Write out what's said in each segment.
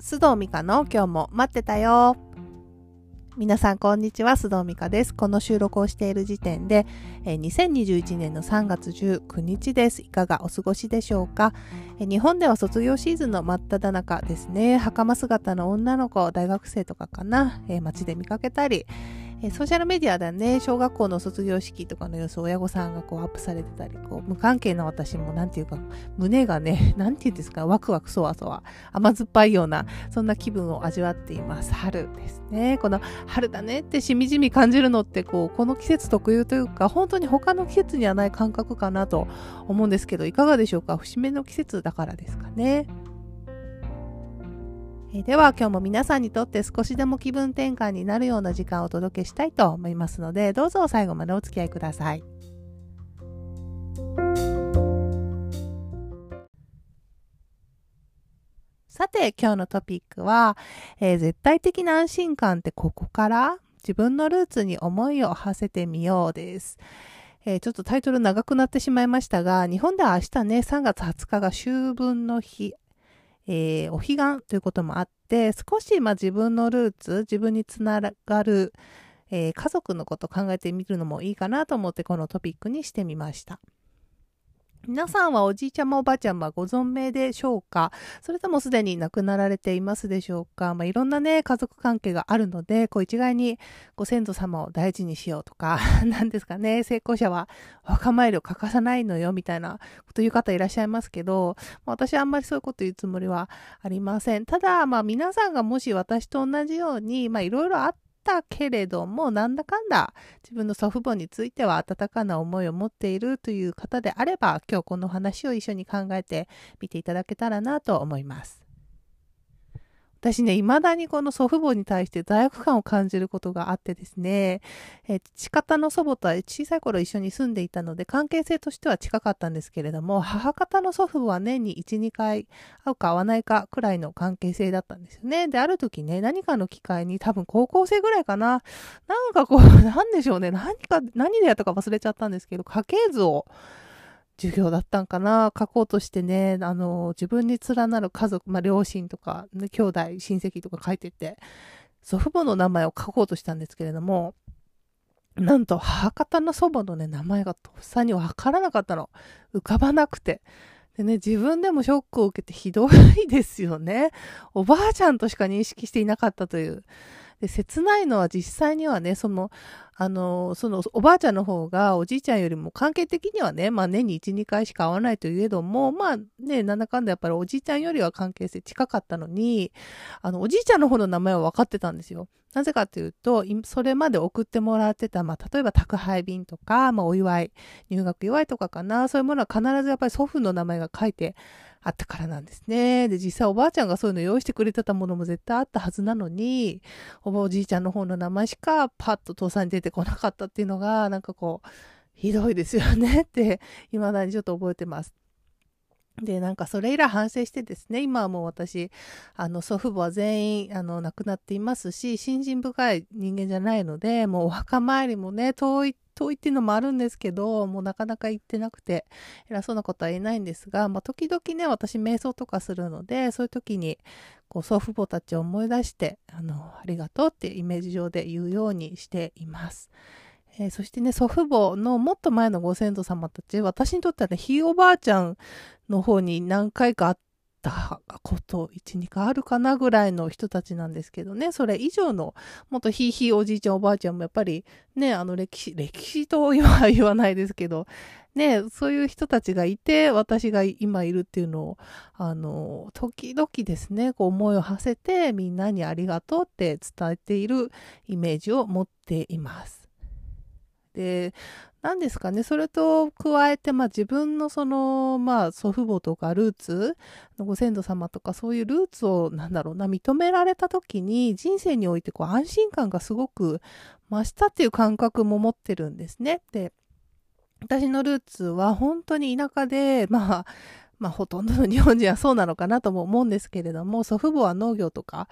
須藤美香の今日も待ってたよ。皆さんこんにちは、須藤美香です。この収録をしている時点で、え、2021年の3月19日です。いかがお過ごしでしょうか、え、日本では卒業シーズンの真っ只中ですね。袴姿の女の子、大学生とかかな、え、街で見かけたり、えソーシャルメディアではね、小学校の卒業式とかの様子を親御さんがこうアップされてたり、こう無関係な私もなんていうか、胸がね、なんていうんですか、ワクワクそわそわ、甘酸っぱいような、そんな気分を味わっています。春ですね。この春だねってしみじみ感じるのって、こう、この季節特有というか、本当に他の季節にはない感覚かなと思うんですけど、いかがでしょうか？節目の季節だからですかね。えでは今日も皆さんにとって少しでも気分転換になるような時間をお届けしたいと思いますのでどうぞ最後までお付き合いください。さて今日のトピックは、えー、絶対的な安心感ってここから自分のルーツに思いを馳せてみようです。えー、ちょっとタイトル長くなってしまいましたが、日本では明日ね、3月20日が秋分の日、えー、お彼岸ということもあって、少しまあ自分のルーツ、自分につながる、えー、家族のことを考えてみるのもいいかなと思ってこのトピックにしてみました。皆さんはおじいちゃまおばあちゃまご存命でしょうか？それともすでに亡くなられていますでしょうか？まあ、いろんなね、家族関係があるので、こう一概にご先祖様を大事にしようとか、何ですかね、成功者は若参りを欠かさないのよみたいなこと言う方いらっしゃいますけど、まあ、私はあんまりそういうこと言うつもりはありません。ただ、まあ皆さんがもし私と同じように、まあいろいろあったけれども、なんだかんだ自分の祖父母については温かな思いを持っているという方であれば、今日この話を一緒に考えてみていただけたらなと思います。私ね、未だにこの祖父母に対して罪悪感を感じることがあってですね、え父方の祖母とは小さい頃一緒に住んでいたので、関係性としては近かったんですけれども、母方の祖父母は年に1、2回会うか会わないかくらいの関係性だったんですよね。で、ある時ね、何かの機会に多分高校生ぐらいかな、なんかこう、なんでしょうね、何か、何でやったか忘れちゃったんですけど、家系図を、授業だったんかな？書こうとしてね、あの、自分に連なる家族、まあ、両親とか、ね、兄弟、親戚とか書いてて、祖父母の名前を書こうとしたんですけれども、なんと母方の祖母のね、名前がとっさにわからなかったの。浮かばなくて。でね、自分でもショックを受けてひどいですよね。おばあちゃんとしか認識していなかったという。で、切ないのは実際にはね、その、あの、そのおばあちゃんの方がおじいちゃんよりも関係的にはね、まあ年に1、2回しか会わないといえども、まあね、なんだかんだやっぱりおじいちゃんよりは関係性近かったのに、あの、おじいちゃんの方の名前は分かってたんですよ。なぜかというと、それまで送ってもらってた、まあ例えば宅配便とか、まあお祝い、入学祝いとかかな、そういうものは必ずやっぱり祖父の名前が書いてあったからなんですね。で、実際おばあちゃんがそういうの用意してくれてたものも絶対あったはずなのに、おばおじいちゃんの方の名前しかパッと父さんに出てこなかったっていうのが、なんかこう、ひどいですよねって、未だにちょっと覚えてます。で、なんかそれ以来反省してですね、今はもう私、あの、祖父母は全員、あの、亡くなっていますし、信心深い人間じゃないので、もうお墓参りもね、遠い遠いっていうのもあるんですけど、もうなかなか行ってなくて、偉そうなことは言えないんですが、まあ、時々ね、私瞑想とかするので、そういう時に、こう、祖父母たちを思い出して、あの、ありがとうってイメージ上で言うようにしています。えー、そしてね、祖父母のもっと前のご先祖様たち、私にとってはね、ひいおばあちゃんの方に何回か会ったこと1、2回あるかなぐらいの人たちなんですけどね、それ以上の、もっとひいひいおじいちゃんおばあちゃんもやっぱりね、あの歴史、歴史とは言わないですけど、ね、そういう人たちがいて、私が今いるっていうのを、あの、時々ですね、こう思いを馳せてみんなにありがとうって伝えているイメージを持っています。で、何ですかね、それと加えて、まあ自分のその、まあ祖父母とかルーツ、ご先祖様とかそういうルーツを、なんだろうな、認められた時に人生においてこう安心感がすごく増したっていう感覚も持ってるんですね。で、私のルーツは本当に田舎で、まあ、まあほとんどの日本人はそうなのかなとも思うんですけれども、祖父母は農業とか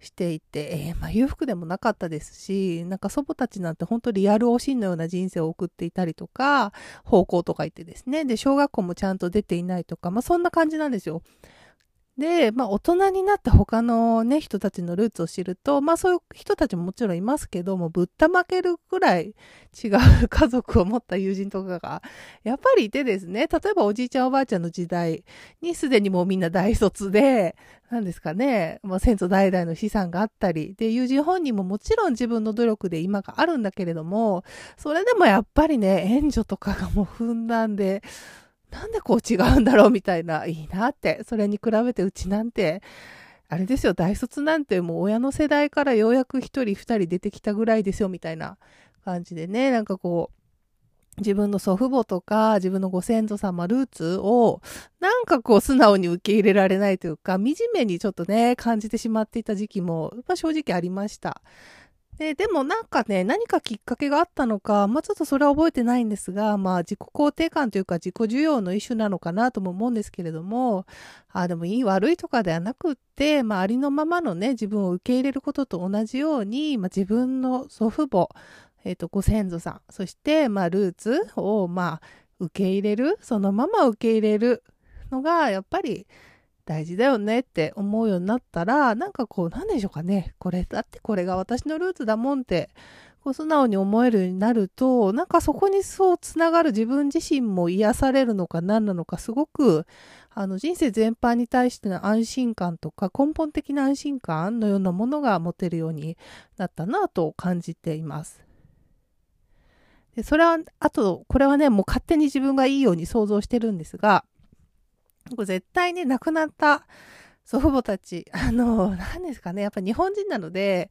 していて、えー、まあ裕福でもなかったですし、なんか祖母たちなんて本当リアルおしんのような人生を送っていたりとか、方向とか言ってですね、で、小学校もちゃんと出ていないとか、まあそんな感じなんですよ。で、まあ大人になった他のね、人たちのルーツを知ると、まあそういう人たちももちろんいますけども、ぶったまけるくらい違う家族を持った友人とかが、やっぱりいてですね、例えばおじいちゃんおばあちゃんの時代にすでにもうみんな大卒で、なんですかね、まあ先祖代々の資産があったり、で、友人本人ももちろん自分の努力で今があるんだけれども、それでもやっぱりね、援助とかがもうふんだんで、なんでこう違うんだろうみたいな、いいなって。それに比べてうちなんて、あれですよ、大卒なんてもう親の世代からようやく一人二人出てきたぐらいですよ、みたいな感じでね、なんかこう、自分の祖父母とか自分のご先祖様ルーツをなんかこう素直に受け入れられないというか惨めにちょっとね感じてしまっていた時期も、まあ、正直ありました。で、でもなんかね、何かきっかけがあったのか、まあちょっとそれは覚えてないんですが、まあ自己肯定感というか自己需要の一種なのかなとも思うんですけれども、あでもいい悪いとかではなくって、まあありのままのね、自分を受け入れることと同じように、まあ自分の祖父母、えっ、ー、と、ご先祖さん、そして、まあルーツを、まあ受け入れる、そのまま受け入れるのが、やっぱり、大事だよねって思うようになったら、なんかこう、なんでしょうかね。これ、だってこれが私のルーツだもんって、こう素直に思えるようになると、なんかそこにそうつながる自分自身も癒されるのか何なのか、すごく、あの人生全般に対しての安心感とか根本的な安心感のようなものが持てるようになったなと感じています。でそれは、あと、これはね、もう勝手に自分がいいように想像してるんですが、これ絶対ね亡くなった祖父母たち、あの、何ですかね、やっぱ日本人なので、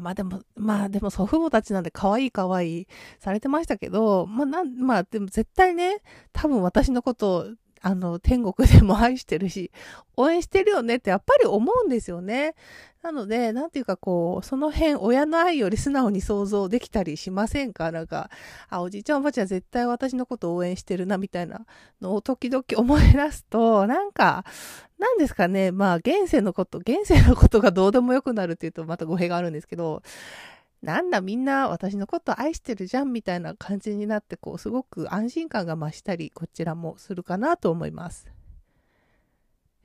まあでも、まあでも祖父母たちなんで可愛い可愛いされてましたけど、まあなん、まあでも絶対ね、多分私のことをあの、天国でも愛してるし、応援してるよねってやっぱり思うんですよね。なので、なんていうかこう、その辺、親の愛より素直に想像できたりしませんか？なんか、あ、おじいちゃんおばあちゃん絶対私のこと応援してるな、みたいなのを時々思い出すと、なんか、なんですかね、まあ、現世のこと、現世のことがどうでもよくなるっていうとまた語弊があるんですけど、なんだみんな私のこと愛してるじゃんみたいな感じになってこうすごく安心感が増したりこちらもするかなと思います。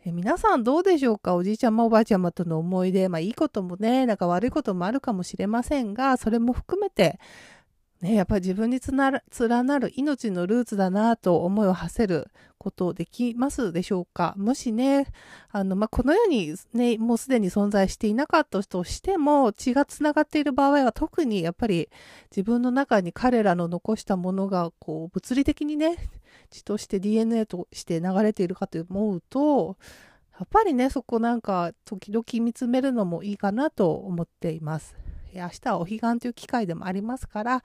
え皆さんどうでしょうか？おじいちゃまおばあちゃまとの思い出、まあいいこともね、なんか悪いこともあるかもしれませんが、それも含めてね、やっぱり自分につな連なる命のルーツだなと思いを馳せることできますでしょうか？もしね、あの、まあ、この世にね、もうすでに存在していなかったとしても、血がつながっている場合は特にやっぱり自分の中に彼らの残したものが、こう、物理的にね、血として DNA として流れているかと思うと、やっぱりね、そこなんか時々見つめるのもいいかなと思っています。明日はお彼岸という機会でもありますから、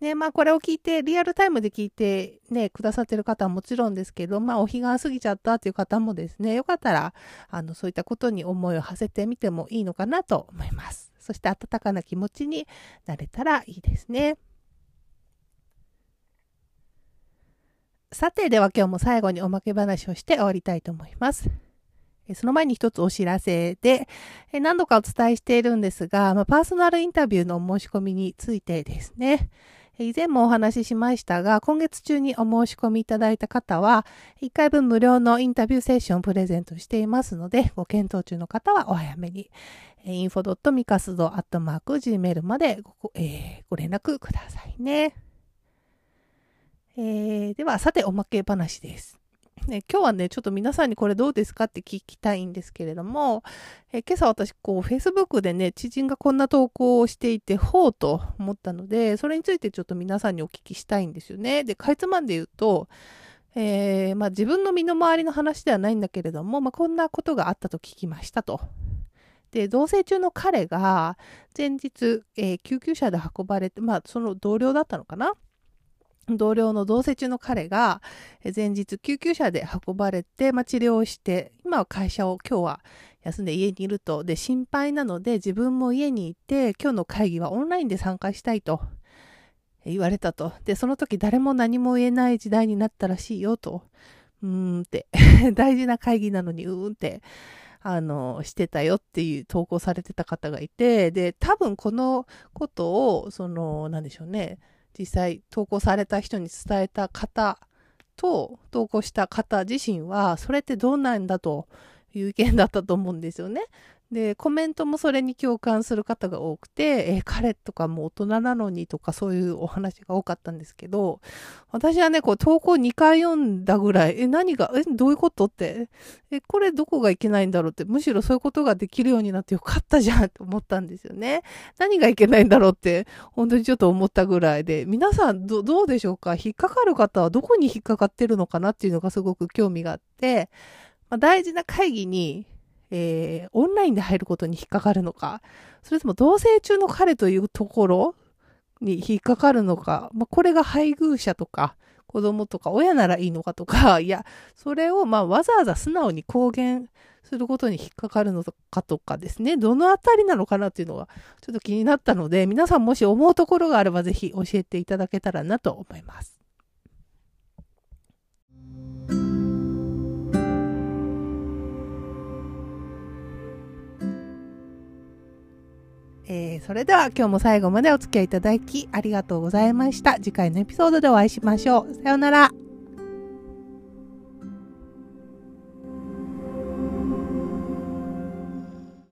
ね、まあこれを聞いて、リアルタイムで聞いてね、くださってる方はもちろんですけど、まあお彼岸過ぎちゃったっていう方もですね、よかったら、あの、そういったことに思いを馳せてみてもいいのかなと思います。そして温かな気持ちになれたらいいですね。さて、では今日も最後におまけ話をして終わりたいと思います。その前に一つお知らせで、何度かお伝えしているんですが、まあ、パーソナルインタビューの申し込みについてですね、以前もお話ししましたが、今月中にお申し込みいただいた方は、1回分無料のインタビューセッションをプレゼントしていますので、ご検討中の方はお早めに、info.micasdo.gmail までご,、えー、ご連絡くださいね。えー、では、さて、おまけ話です。ね、今日はね、ちょっと皆さんにこれどうですかって聞きたいんですけれども、え今朝私、こう、Facebook でね、知人がこんな投稿をしていて、ほうと思ったので、それについてちょっと皆さんにお聞きしたいんですよね。で、かいつまんで言うと、えー、まあ、自分の身の回りの話ではないんだけれども、まあ、こんなことがあったと聞きましたと。で、同棲中の彼が前日、えー、救急車で運ばれて、まあ、その同僚だったのかな？同僚の同棲中の彼が前日救急車で運ばれて、まあ、治療をして、今は会社を今日は休んで家にいると。で、心配なので自分も家にいて、今日の会議はオンラインで参加したいと言われたと。で、その時誰も何も言えない時代になったらしいよと。うーんって 大事な会議なのにうーんって、あの、してたよっていう投稿されてた方がいて、で、多分このことを、その、なんでしょうね、実際投稿された人に伝えた方と投稿した方自身はそれってどうなんだといいう意見だったと思うんですよね。で、コメントもそれに共感する方が多くて、え、彼とかも大人なのにとかそういうお話が多かったんですけど、私はね、こう投稿2回読んだぐらい、え、何が、え、どういうことって、え、これどこがいけないんだろうって、むしろそういうことができるようになってよかったじゃんって思ったんですよね。何がいけないんだろうって、本当にちょっと思ったぐらいで、皆さんどどうでしょうか？引っかかる方はどこに引っかかってるのかなっていうのがすごく興味があって、まあ、大事な会議にえー、オンラインで入ることに引っかかるのか、それとも同棲中の彼というところに引っかかるのか、まあ、これが配偶者とか、子供とか親ならいいのかとか、いや、それをまあわざわざ素直に公言することに引っかかるのかとかですね、どのあたりなのかなっていうのがちょっと気になったので、皆さんもし思うところがあればぜひ教えていただけたらなと思います。えー、それでは今日も最後までお付き合いいただきありがとうございました。次回のエピソードでお会いしましょう。さようなら。